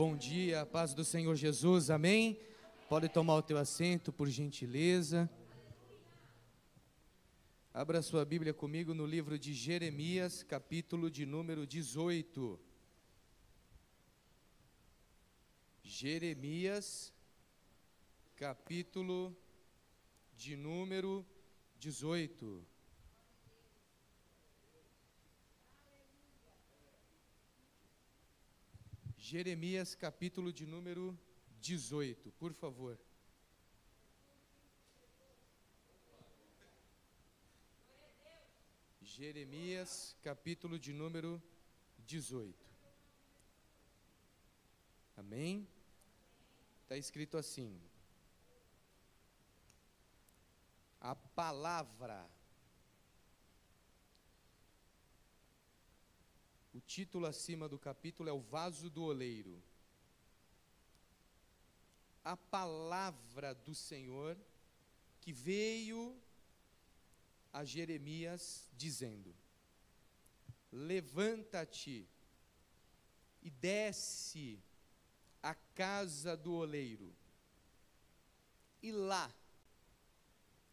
Bom dia, paz do Senhor Jesus, amém? Pode tomar o teu assento, por gentileza. Abra sua Bíblia comigo no livro de Jeremias, capítulo de número 18. Jeremias, capítulo de número 18. Jeremias, capítulo de número 18, por favor. Jeremias, capítulo de número 18. Amém? Está escrito assim: A palavra. O título acima do capítulo é O Vaso do Oleiro. A palavra do Senhor que veio a Jeremias dizendo: Levanta-te e desce à casa do oleiro, e lá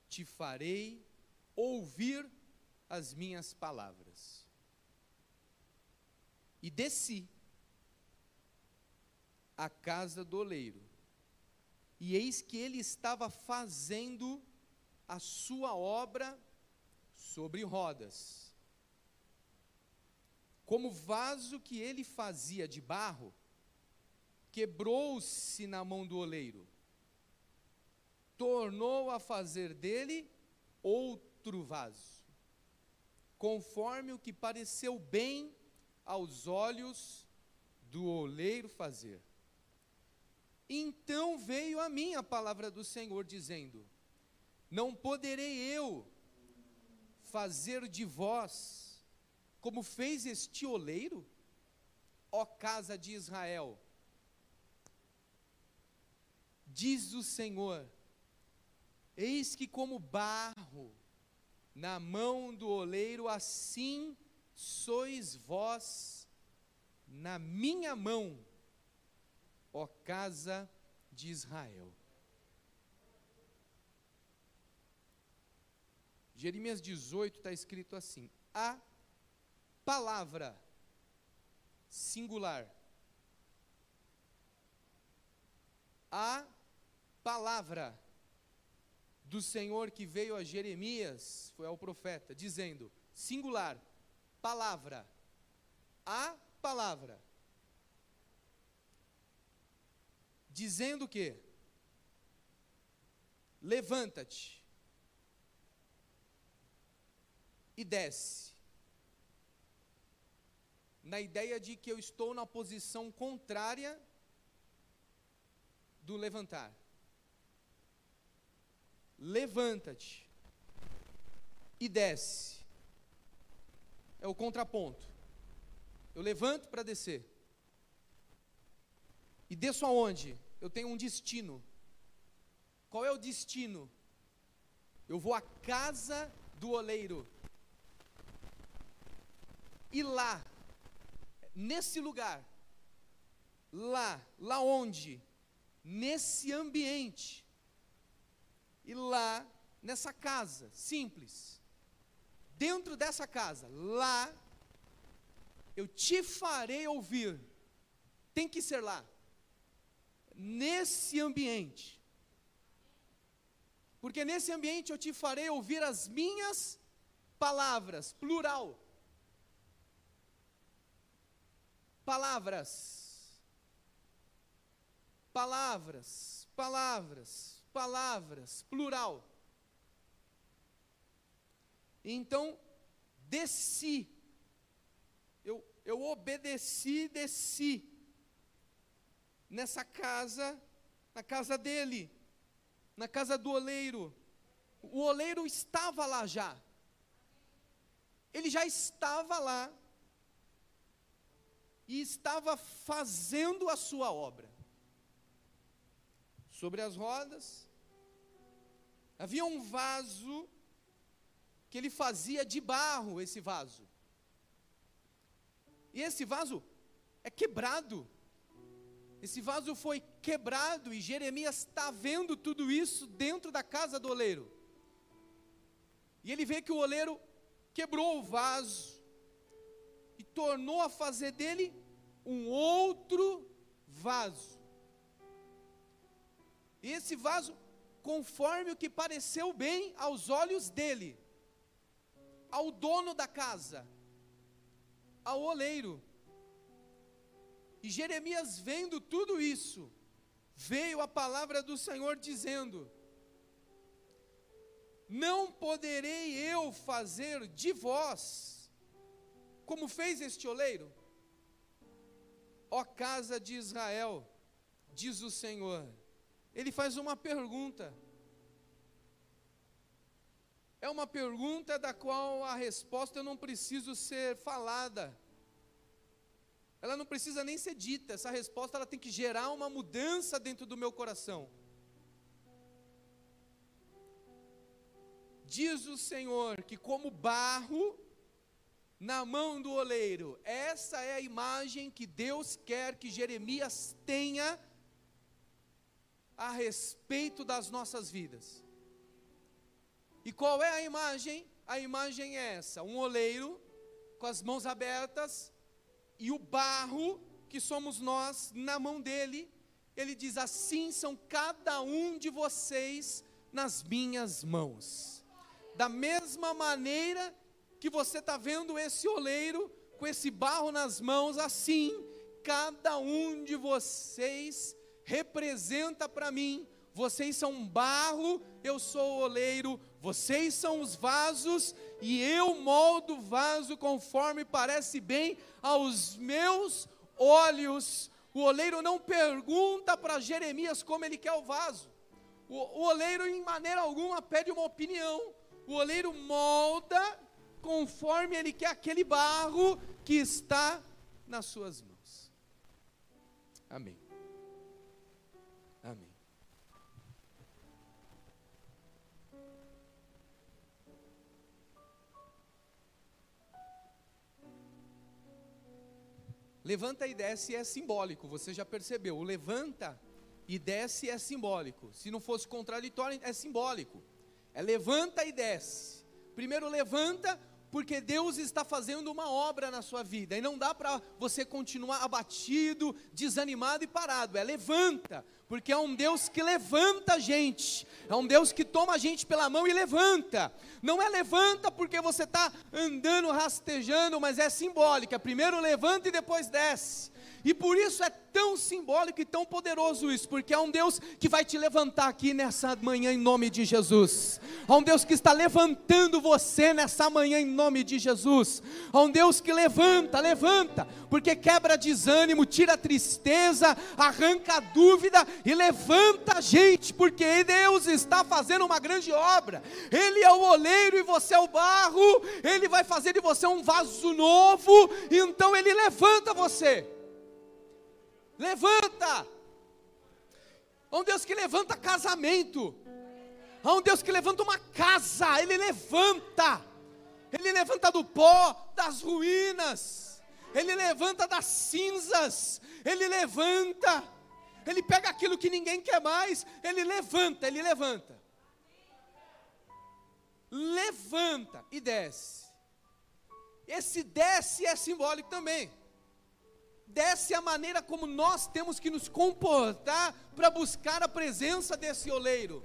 te farei ouvir as minhas palavras. E desci à casa do oleiro, e eis que ele estava fazendo a sua obra sobre rodas. Como vaso que ele fazia de barro, quebrou-se na mão do oleiro, tornou a fazer dele outro vaso, conforme o que pareceu bem aos olhos do oleiro fazer. Então veio a mim a palavra do Senhor, dizendo: Não poderei eu fazer de vós como fez este oleiro, ó casa de Israel. Diz o Senhor: Eis que como barro na mão do oleiro, assim sois vós na minha mão, ó casa de Israel. Jeremias 18 está escrito assim: a palavra singular. A palavra do Senhor que veio a Jeremias, foi ao profeta, dizendo: singular, palavra, a palavra. Dizendo o quê? Levanta-te e desce. Na ideia de que eu estou na posição contrária do levantar. Levanta-te e desce. É o contraponto. Eu levanto para descer. E desço aonde? Eu tenho um destino. Qual é o destino? Eu vou à casa do oleiro. E lá, nesse lugar, lá, lá onde? Nesse ambiente, e lá, nessa casa, simples, dentro dessa casa, lá, eu te farei ouvir, tem que ser lá, nesse ambiente, porque nesse ambiente eu te farei ouvir as minhas palavras, plural, palavras, palavras, palavras, palavras, plural. Então, desci, eu, eu obedeci, desci, nessa casa, na casa dele, na casa do oleiro. O oleiro estava lá já, ele já estava lá, e estava fazendo a sua obra. Sobre as rodas, havia um vaso que ele fazia de barro, esse vaso. E esse vaso é quebrado. Esse vaso foi quebrado e Jeremias está vendo tudo isso dentro da casa do oleiro. E ele vê que o oleiro quebrou o vaso e tornou a fazer dele um outro vaso. E esse vaso, conforme o que pareceu bem aos olhos dele, ao dono da casa, ao oleiro. E Jeremias, vendo tudo isso, veio a palavra do Senhor dizendo: Não poderei eu fazer de vós, como fez este oleiro? Ó casa de Israel, diz o Senhor. Ele faz uma pergunta. É uma pergunta da qual a resposta não preciso ser falada. Ela não precisa nem ser dita. Essa resposta ela tem que gerar uma mudança dentro do meu coração. Diz o Senhor que como barro na mão do oleiro, essa é a imagem que Deus quer que Jeremias tenha a respeito das nossas vidas. E qual é a imagem? A imagem é essa: um oleiro com as mãos abertas e o barro, que somos nós, na mão dele. Ele diz: Assim são cada um de vocês nas minhas mãos. Da mesma maneira que você está vendo esse oleiro com esse barro nas mãos, assim, cada um de vocês representa para mim. Vocês são barro, eu sou o oleiro, vocês são os vasos e eu moldo o vaso conforme parece bem aos meus olhos. O oleiro não pergunta para Jeremias como ele quer o vaso. O, o oleiro, em maneira alguma, pede uma opinião. O oleiro molda conforme ele quer aquele barro que está nas suas mãos. Amém. Levanta e desce é simbólico, você já percebeu. O levanta e desce é simbólico. Se não fosse contraditório, é simbólico. É levanta e desce. Primeiro levanta, porque Deus está fazendo uma obra na sua vida, e não dá para você continuar abatido, desanimado e parado. É levanta, porque é um Deus que levanta a gente, é um Deus que toma a gente pela mão e levanta. Não é levanta porque você está andando rastejando, mas é simbólica. É primeiro levanta e depois desce. E por isso é tão simbólico e tão poderoso isso, porque é um Deus que vai te levantar aqui nessa manhã em nome de Jesus. Há um Deus que está levantando você nessa manhã em nome de Jesus. Há um Deus que levanta, levanta, porque quebra desânimo, tira tristeza, arranca dúvida e levanta a gente, porque Deus está fazendo uma grande obra. Ele é o oleiro e você é o barro, ele vai fazer de você um vaso novo, então ele levanta você. Levanta! Há um Deus que levanta casamento. Há um Deus que levanta uma casa. Ele levanta. Ele levanta do pó, das ruínas. Ele levanta das cinzas. Ele levanta. Ele pega aquilo que ninguém quer mais. Ele levanta, ele levanta. Levanta e desce. Esse desce é simbólico também desce a maneira como nós temos que nos comportar para buscar a presença desse oleiro.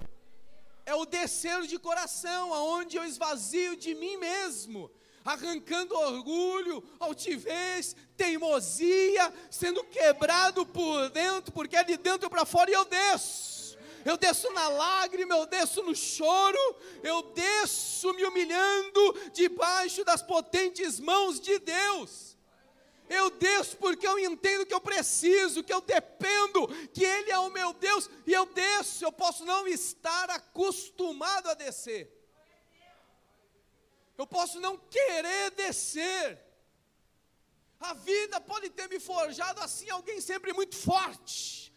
É o descer de coração, aonde eu esvazio de mim mesmo, arrancando orgulho, altivez, teimosia, sendo quebrado por dentro, porque é de dentro para fora e eu desço. Eu desço na lágrima, eu desço no choro, eu desço me humilhando debaixo das potentes mãos de Deus. Eu desço porque eu entendo que eu preciso, que eu dependo, que Ele é o meu Deus, e eu desço. Eu posso não estar acostumado a descer. Eu posso não querer descer. A vida pode ter me forjado assim, alguém sempre muito forte,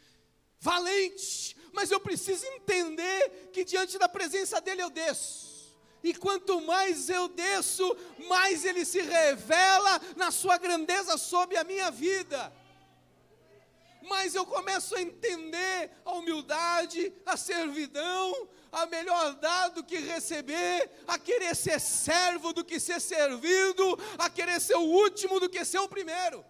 valente, mas eu preciso entender que diante da presença dEle eu desço e quanto mais eu desço, mais Ele se revela na Sua grandeza sobre a minha vida. mais eu começo a entender a humildade, a servidão, a melhor dar do que receber, a querer ser servo do que ser servido, a querer ser o último do que ser o primeiro.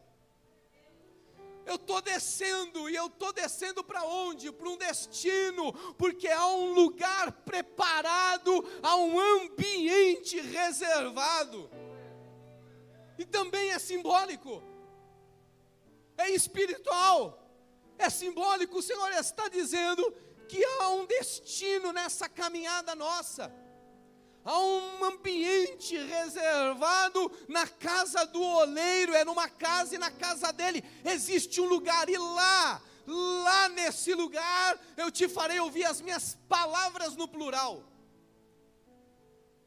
Eu estou descendo, e eu estou descendo para onde? Para um destino, porque há um lugar preparado, há um ambiente reservado. E também é simbólico, é espiritual, é simbólico. O Senhor está dizendo que há um destino nessa caminhada nossa. Há um ambiente reservado na casa do oleiro, é numa casa e na casa dele existe um lugar, e lá, lá nesse lugar, eu te farei ouvir as minhas palavras no plural.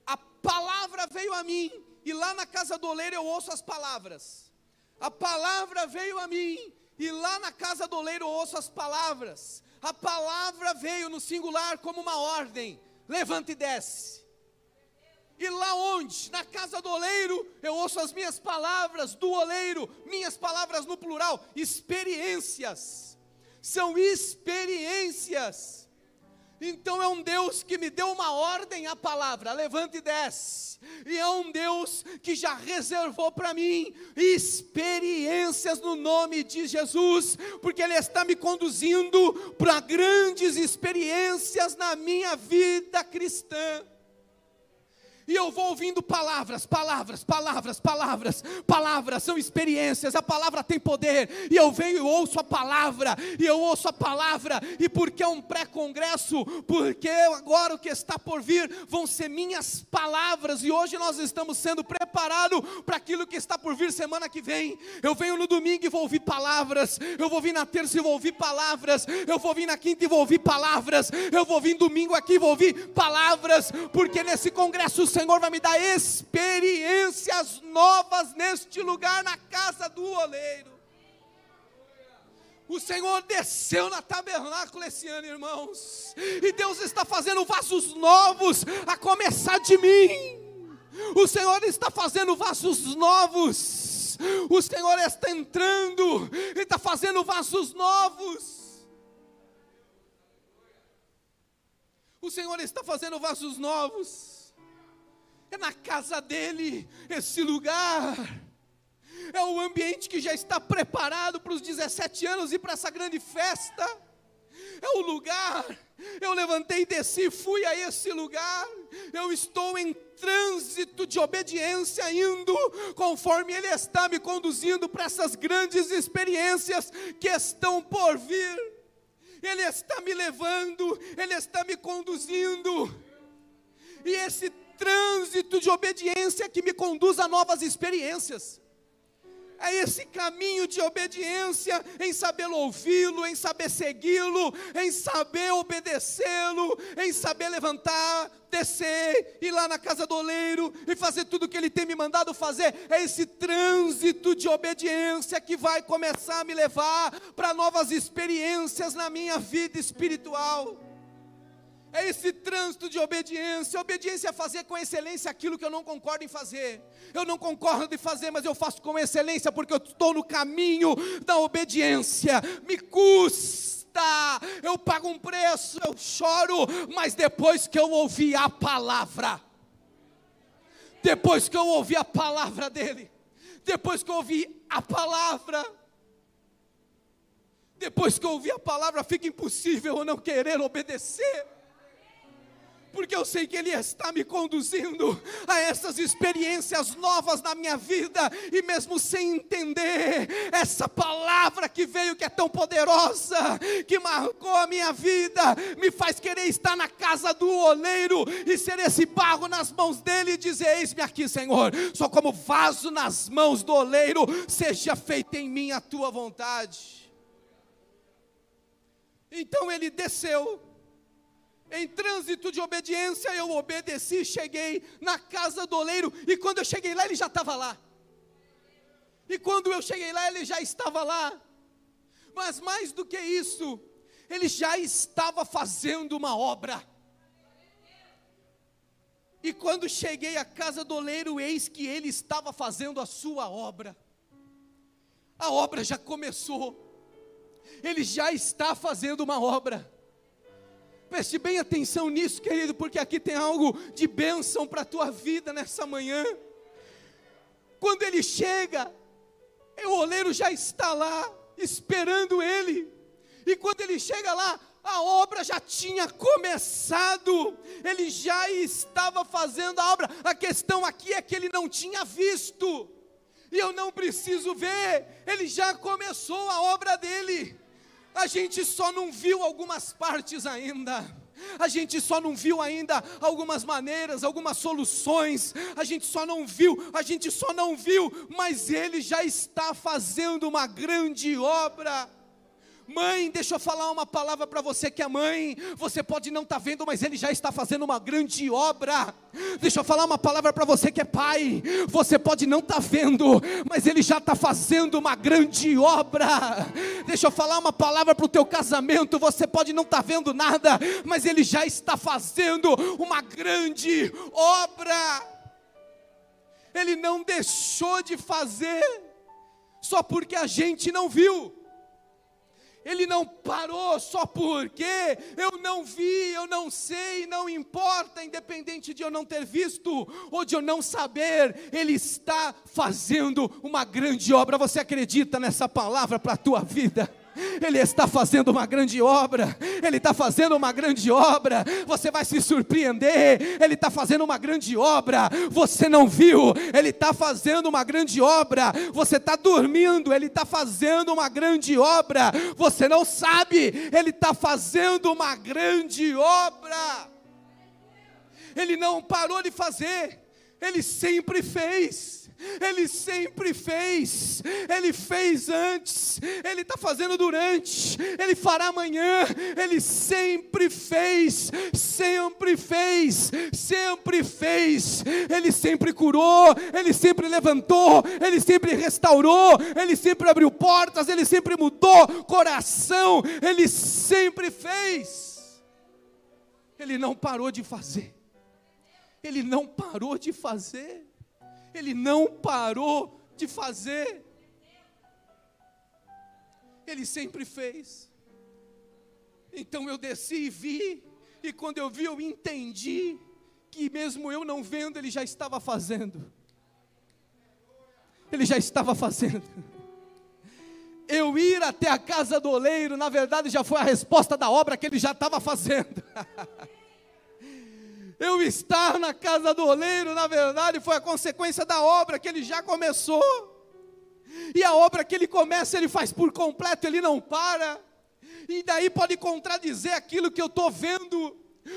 A palavra veio a mim, e lá na casa do oleiro eu ouço as palavras. A palavra veio a mim, e lá na casa do oleiro eu ouço as palavras. A palavra veio no singular como uma ordem: levanta e desce. E lá onde? Na casa do oleiro, eu ouço as minhas palavras do oleiro, minhas palavras no plural, experiências. São experiências. Então é um Deus que me deu uma ordem à palavra, levante e desce. E é um Deus que já reservou para mim experiências no nome de Jesus, porque Ele está me conduzindo para grandes experiências na minha vida cristã. E eu vou ouvindo palavras, palavras, palavras, palavras, palavras, são experiências, a palavra tem poder. E eu venho e ouço a palavra, e eu ouço a palavra, e porque é um pré-congresso, porque agora o que está por vir vão ser minhas palavras, e hoje nós estamos sendo preparados para aquilo que está por vir semana que vem. Eu venho no domingo e vou ouvir palavras, eu vou vir na terça e vou ouvir palavras, eu vou vir na quinta e vou ouvir palavras, eu vou vir domingo aqui e vou ouvir palavras, porque nesse congresso Senhor vai me dar experiências novas neste lugar, na casa do oleiro. O Senhor desceu na tabernáculo esse ano, irmãos, e Deus está fazendo vasos novos, a começar de mim. O Senhor está fazendo vasos novos. O Senhor está entrando, Ele está fazendo vasos novos. O Senhor está fazendo vasos novos. É na casa dele esse lugar. É o ambiente que já está preparado para os 17 anos e para essa grande festa. É o lugar. Eu levantei e desci, fui a esse lugar. Eu estou em trânsito de obediência, indo conforme Ele está me conduzindo para essas grandes experiências que estão por vir. Ele está me levando, Ele está me conduzindo. E esse trânsito de obediência que me conduz a novas experiências. É esse caminho de obediência, em saber ouvi-lo, em saber segui-lo, em saber obedecê-lo, em saber levantar, descer, ir lá na casa do oleiro e fazer tudo o que ele tem me mandado fazer. É esse trânsito de obediência que vai começar a me levar para novas experiências na minha vida espiritual. É esse trânsito de obediência. Obediência é fazer com excelência aquilo que eu não concordo em fazer. Eu não concordo em fazer, mas eu faço com excelência porque eu estou no caminho da obediência. Me custa. Eu pago um preço, eu choro, mas depois que eu ouvi a palavra, depois que eu ouvi a palavra dele, depois que eu ouvi a palavra, depois que eu ouvi a palavra, fica impossível eu não querer obedecer porque eu sei que Ele está me conduzindo a essas experiências novas na minha vida, e mesmo sem entender, essa palavra que veio, que é tão poderosa, que marcou a minha vida, me faz querer estar na casa do oleiro e ser esse barro nas mãos dele e dizer: Eis-me aqui, Senhor, só como vaso nas mãos do oleiro, seja feita em mim a tua vontade. Então ele desceu em trânsito de obediência, eu obedeci, cheguei na casa do oleiro, e quando eu cheguei lá, ele já estava lá. E quando eu cheguei lá, ele já estava lá. Mas mais do que isso, ele já estava fazendo uma obra. E quando cheguei à casa do oleiro, eis que ele estava fazendo a sua obra. A obra já começou. Ele já está fazendo uma obra. Preste bem atenção nisso, querido, porque aqui tem algo de bênção para a tua vida nessa manhã. Quando ele chega, o oleiro já está lá, esperando ele. E quando ele chega lá, a obra já tinha começado, ele já estava fazendo a obra. A questão aqui é que ele não tinha visto, e eu não preciso ver, ele já começou a obra dele. A gente só não viu algumas partes ainda. A gente só não viu ainda algumas maneiras, algumas soluções. A gente só não viu, a gente só não viu, mas ele já está fazendo uma grande obra. Mãe, deixa eu falar uma palavra para você que é mãe. Você pode não estar tá vendo, mas ele já está fazendo uma grande obra. Deixa eu falar uma palavra para você que é pai. Você pode não estar tá vendo, mas ele já está fazendo uma grande obra. Deixa eu falar uma palavra para o teu casamento. Você pode não estar tá vendo nada, mas ele já está fazendo uma grande obra. Ele não deixou de fazer só porque a gente não viu. Ele não parou só porque eu não vi, eu não sei, não importa, independente de eu não ter visto ou de eu não saber, Ele está fazendo uma grande obra. Você acredita nessa palavra para a tua vida? Ele está fazendo uma grande obra, Ele está fazendo uma grande obra, você vai se surpreender, Ele está fazendo uma grande obra, você não viu, Ele está fazendo uma grande obra, você está dormindo, Ele está fazendo uma grande obra, você não sabe, Ele está fazendo uma grande obra, Ele não parou de fazer, Ele sempre fez. Ele sempre fez, Ele fez antes, Ele está fazendo durante, Ele fará amanhã, Ele sempre fez, sempre fez, sempre fez, Ele sempre curou, Ele sempre levantou, Ele sempre restaurou, Ele sempre abriu portas, Ele sempre mudou coração, Ele sempre fez, Ele não parou de fazer, Ele não parou de fazer. Ele não parou de fazer. Ele sempre fez. Então eu desci e vi, e quando eu vi, eu entendi que mesmo eu não vendo, ele já estava fazendo. Ele já estava fazendo. Eu ir até a casa do oleiro, na verdade, já foi a resposta da obra que ele já estava fazendo. Eu estar na casa do oleiro, na verdade, foi a consequência da obra que ele já começou. E a obra que ele começa, ele faz por completo, ele não para. E daí pode contradizer aquilo que eu estou vendo,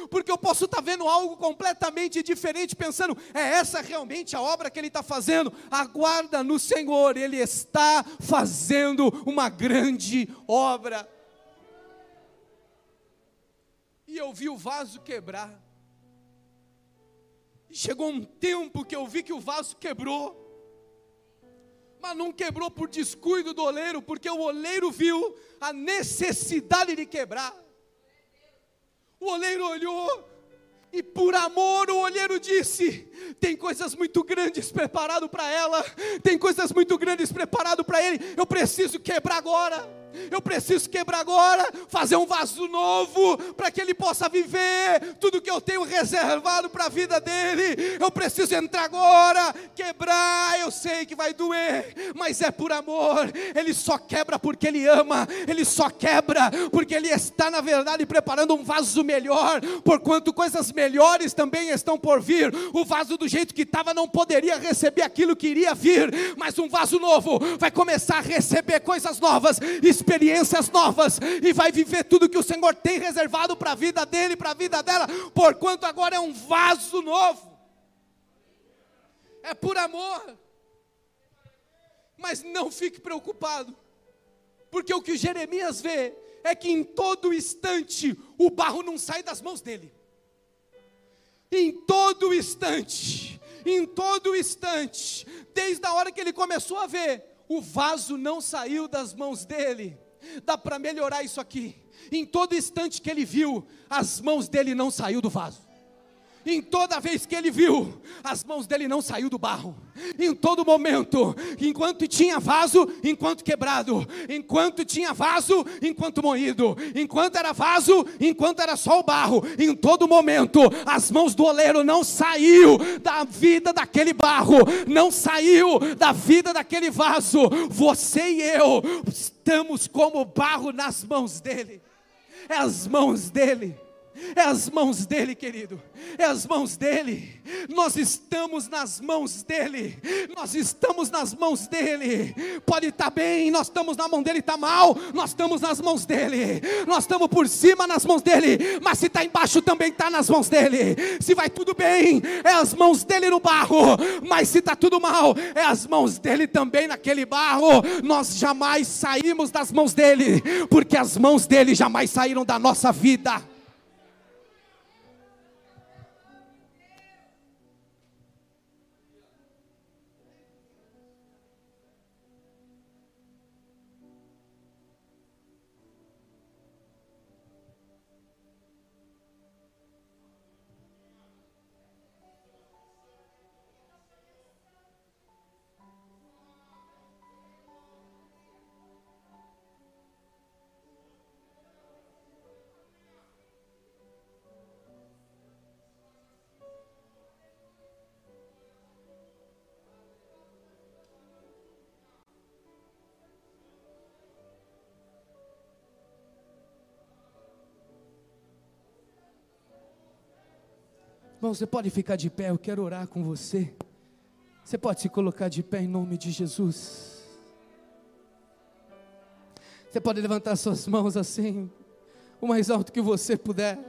porque eu posso estar tá vendo algo completamente diferente, pensando, é essa realmente a obra que ele está fazendo. Aguarda no Senhor, ele está fazendo uma grande obra. E eu vi o vaso quebrar. Chegou um tempo que eu vi que o vaso quebrou. Mas não quebrou por descuido do oleiro, porque o oleiro viu a necessidade de quebrar. O oleiro olhou e por amor o olheiro disse: tem coisas muito grandes preparado para ela, tem coisas muito grandes preparado para ele. Eu preciso quebrar agora. Eu preciso quebrar agora, fazer um vaso novo, para que ele possa viver tudo que eu tenho reservado para a vida dele. Eu preciso entrar agora, quebrar. Eu sei que vai doer, mas é por amor. Ele só quebra porque ele ama, ele só quebra porque ele está, na verdade, preparando um vaso melhor, porquanto coisas melhores também estão por vir. O vaso do jeito que estava não poderia receber aquilo que iria vir, mas um vaso novo vai começar a receber coisas novas experiências novas e vai viver tudo que o Senhor tem reservado para a vida dele, para a vida dela, porquanto agora é um vaso novo. É por amor. Mas não fique preocupado, porque o que Jeremias vê é que em todo instante o barro não sai das mãos dele. Em todo instante, em todo instante, desde a hora que ele começou a ver o vaso não saiu das mãos dele. Dá para melhorar isso aqui. Em todo instante que ele viu, as mãos dele não saiu do vaso. Em toda vez que ele viu, as mãos dele não saiu do barro. Em todo momento, enquanto tinha vaso, enquanto quebrado, enquanto tinha vaso, enquanto moído, enquanto era vaso, enquanto era só o barro, em todo momento, as mãos do oleiro não saiu da vida daquele barro, não saiu da vida daquele vaso. Você e eu estamos como barro nas mãos dele. É as mãos dele. É as mãos dele, querido. É as mãos dele. Nós estamos nas mãos dele. Nós estamos nas mãos dele. Pode estar tá bem, nós estamos na mão dele, está mal, nós estamos nas mãos dele. Nós estamos por cima nas mãos dele, mas se está embaixo também está nas mãos dele. Se vai tudo bem, é as mãos dele no barro, mas se está tudo mal, é as mãos dele também naquele barro. Nós jamais saímos das mãos dele, porque as mãos dele jamais saíram da nossa vida. Irmão, você pode ficar de pé, eu quero orar com você. Você pode se colocar de pé em nome de Jesus. Você pode levantar suas mãos assim, o mais alto que você puder.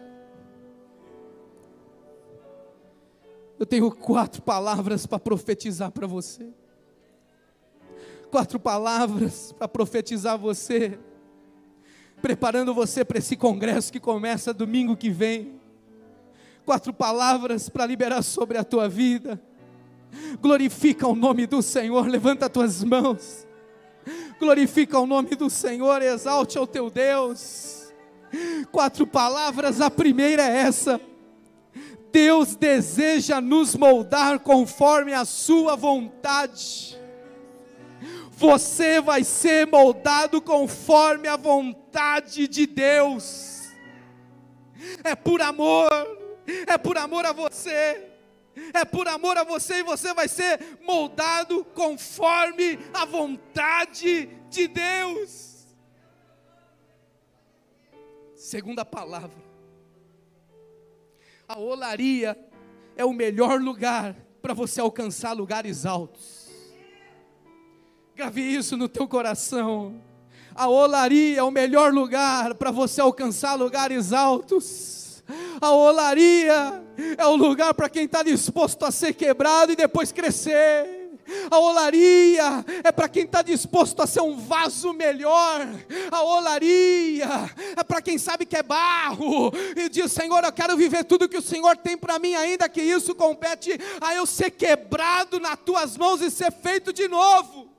Eu tenho quatro palavras para profetizar para você. Quatro palavras para profetizar você. Preparando você para esse congresso que começa domingo que vem quatro palavras para liberar sobre a tua vida. Glorifica o nome do Senhor, levanta as tuas mãos. Glorifica o nome do Senhor, exalte ao teu Deus. Quatro palavras, a primeira é essa: Deus deseja nos moldar conforme a Sua vontade. Você vai ser moldado conforme a vontade de Deus. É por amor é por amor a você. É por amor a você e você vai ser moldado conforme a vontade de Deus. Segunda palavra. A olaria é o melhor lugar para você alcançar lugares altos. Grave isso no teu coração. A olaria é o melhor lugar para você alcançar lugares altos. A olaria é o lugar para quem está disposto a ser quebrado e depois crescer. A olaria é para quem está disposto a ser um vaso melhor. A olaria é para quem sabe que é barro e diz: Senhor, eu quero viver tudo que o Senhor tem para mim, ainda que isso compete a eu ser quebrado nas tuas mãos e ser feito de novo.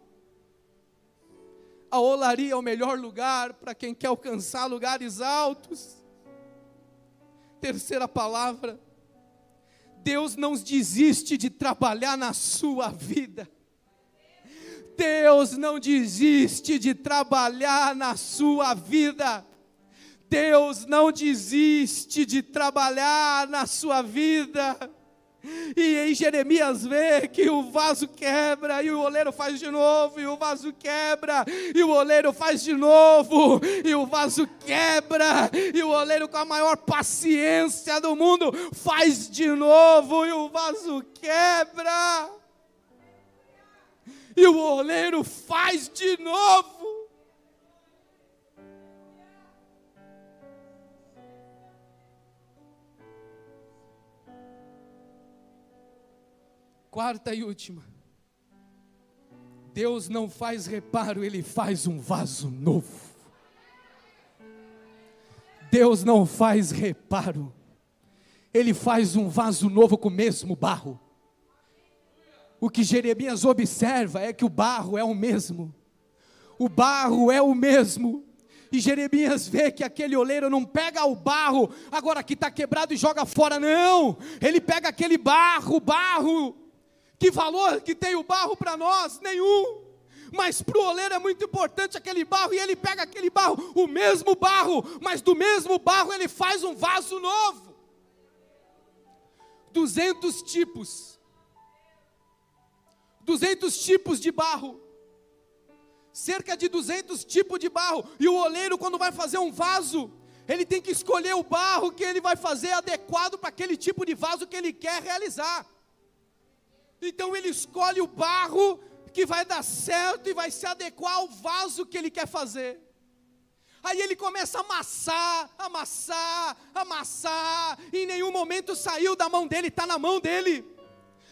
A olaria é o melhor lugar para quem quer alcançar lugares altos. Terceira palavra, Deus não desiste de trabalhar na sua vida. Deus não desiste de trabalhar na sua vida. Deus não desiste de trabalhar na sua vida. E em Jeremias vê que o vaso quebra, e o oleiro faz de novo, e o vaso quebra, e o oleiro faz de novo, e o vaso quebra, e o oleiro com a maior paciência do mundo faz de novo, e o vaso quebra, e o oleiro faz de novo. Quarta e última. Deus não faz reparo, Ele faz um vaso novo. Deus não faz reparo, Ele faz um vaso novo com o mesmo barro. O que Jeremias observa é que o barro é o mesmo, o barro é o mesmo, E Jeremias vê que aquele oleiro não pega o barro, agora que está quebrado e joga fora, não. Ele pega aquele barro, barro. Que valor que tem o barro para nós? Nenhum. Mas para o oleiro é muito importante aquele barro, e ele pega aquele barro, o mesmo barro, mas do mesmo barro ele faz um vaso novo. 200 tipos. 200 tipos de barro cerca de 200 tipos de barro, e o oleiro, quando vai fazer um vaso, ele tem que escolher o barro que ele vai fazer adequado para aquele tipo de vaso que ele quer realizar. Então ele escolhe o barro que vai dar certo e vai se adequar ao vaso que ele quer fazer. Aí ele começa a amassar, amassar, amassar, e em nenhum momento saiu da mão dele, está na mão dele,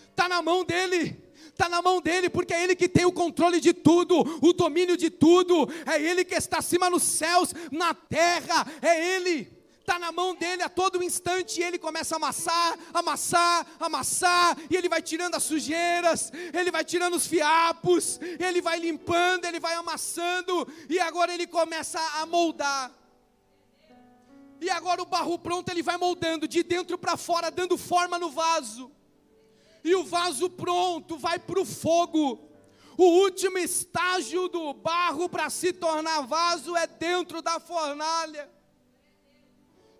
está na mão dele está na mão dele, porque é ele que tem o controle de tudo, o domínio de tudo, é ele que está acima nos céus, na terra, é ele. Está na mão dele a todo instante, e ele começa a amassar, amassar, amassar, e ele vai tirando as sujeiras, ele vai tirando os fiapos, ele vai limpando, ele vai amassando, e agora ele começa a moldar. E agora o barro pronto ele vai moldando de dentro para fora, dando forma no vaso e o vaso pronto vai para o fogo. O último estágio do barro para se tornar vaso é dentro da fornalha.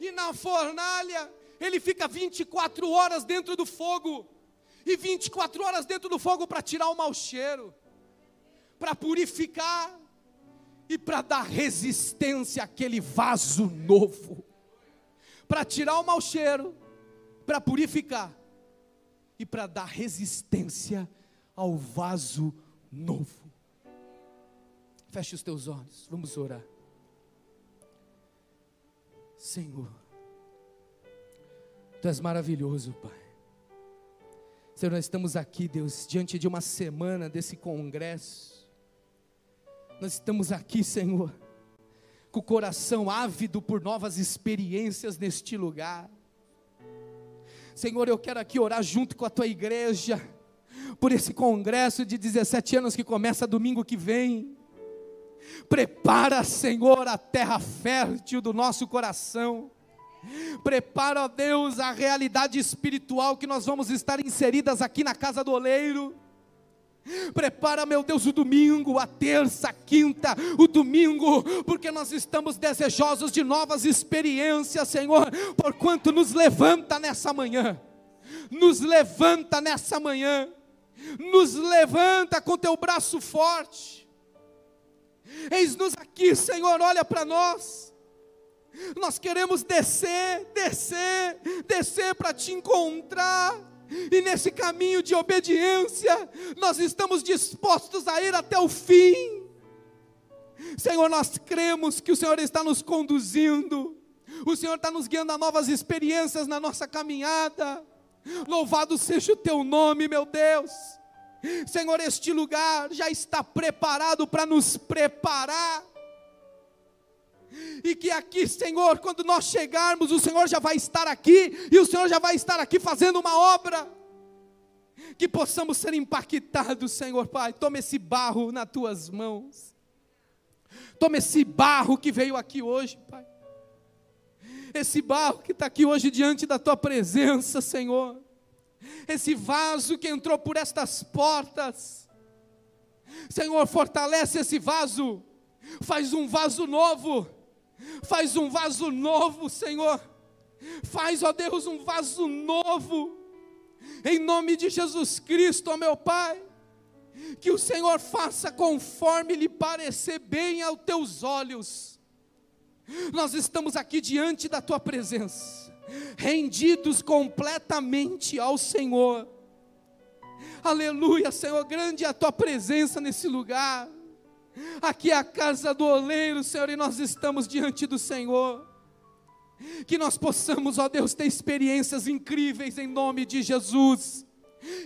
E na fornalha, ele fica 24 horas dentro do fogo. E 24 horas dentro do fogo para tirar o mau cheiro, para purificar e para dar resistência àquele vaso novo. Para tirar o mau cheiro, para purificar e para dar resistência ao vaso novo. Feche os teus olhos, vamos orar. Senhor, Tu és maravilhoso, Pai. Senhor, nós estamos aqui, Deus, diante de uma semana desse congresso. Nós estamos aqui, Senhor, com o coração ávido por novas experiências neste lugar. Senhor, eu quero aqui orar junto com a tua igreja, por esse congresso de 17 anos que começa domingo que vem. Prepara, Senhor, a terra fértil do nosso coração. Prepara, ó Deus, a realidade espiritual que nós vamos estar inseridas aqui na casa do oleiro. Prepara, meu Deus, o domingo, a terça, a quinta, o domingo, porque nós estamos desejosos de novas experiências, Senhor, porquanto nos levanta nessa manhã, nos levanta nessa manhã, nos levanta com teu braço forte. Eis-nos aqui, Senhor, olha para nós. Nós queremos descer, descer, descer para te encontrar e nesse caminho de obediência, nós estamos dispostos a ir até o fim. Senhor, nós cremos que o Senhor está nos conduzindo, o Senhor está nos guiando a novas experiências na nossa caminhada. Louvado seja o teu nome, meu Deus. Senhor, este lugar já está preparado para nos preparar. E que aqui, Senhor, quando nós chegarmos, o Senhor já vai estar aqui, e o Senhor já vai estar aqui fazendo uma obra. Que possamos ser impactados, Senhor Pai. Toma esse barro nas tuas mãos. Toma esse barro que veio aqui hoje, Pai. Esse barro que está aqui hoje diante da tua presença, Senhor. Esse vaso que entrou por estas portas. Senhor, fortalece esse vaso. Faz um vaso novo Faz um vaso novo, Senhor. Faz, ó Deus, um vaso novo. Em nome de Jesus Cristo, ó meu Pai. Que o Senhor faça conforme lhe parecer bem aos teus olhos. Nós estamos aqui diante da tua presença, rendidos completamente ao Senhor. Aleluia, Senhor, grande é a tua presença nesse lugar. Aqui é a casa do oleiro, Senhor, e nós estamos diante do Senhor. Que nós possamos, ó Deus, ter experiências incríveis em nome de Jesus.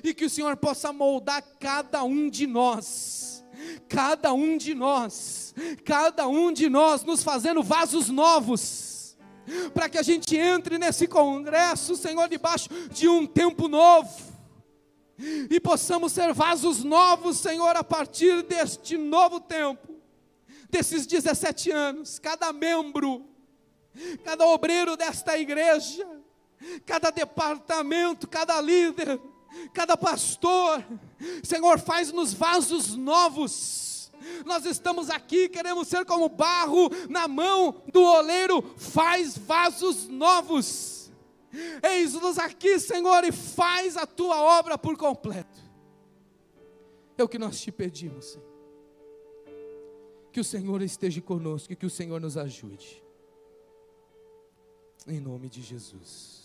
E que o Senhor possa moldar cada um de nós. Cada um de nós, cada um de nós nos fazendo vasos novos, para que a gente entre nesse congresso, Senhor, debaixo de um tempo novo e possamos ser vasos novos, Senhor, a partir deste novo tempo, desses 17 anos, cada membro, cada obreiro desta igreja, cada departamento, cada líder, cada pastor, Senhor, faz-nos vasos novos. Nós estamos aqui, queremos ser como barro na mão do oleiro, faz vasos novos. Eis-nos aqui, Senhor, e faz a tua obra por completo. É o que nós te pedimos, Senhor. Que o Senhor esteja conosco e que o Senhor nos ajude. Em nome de Jesus.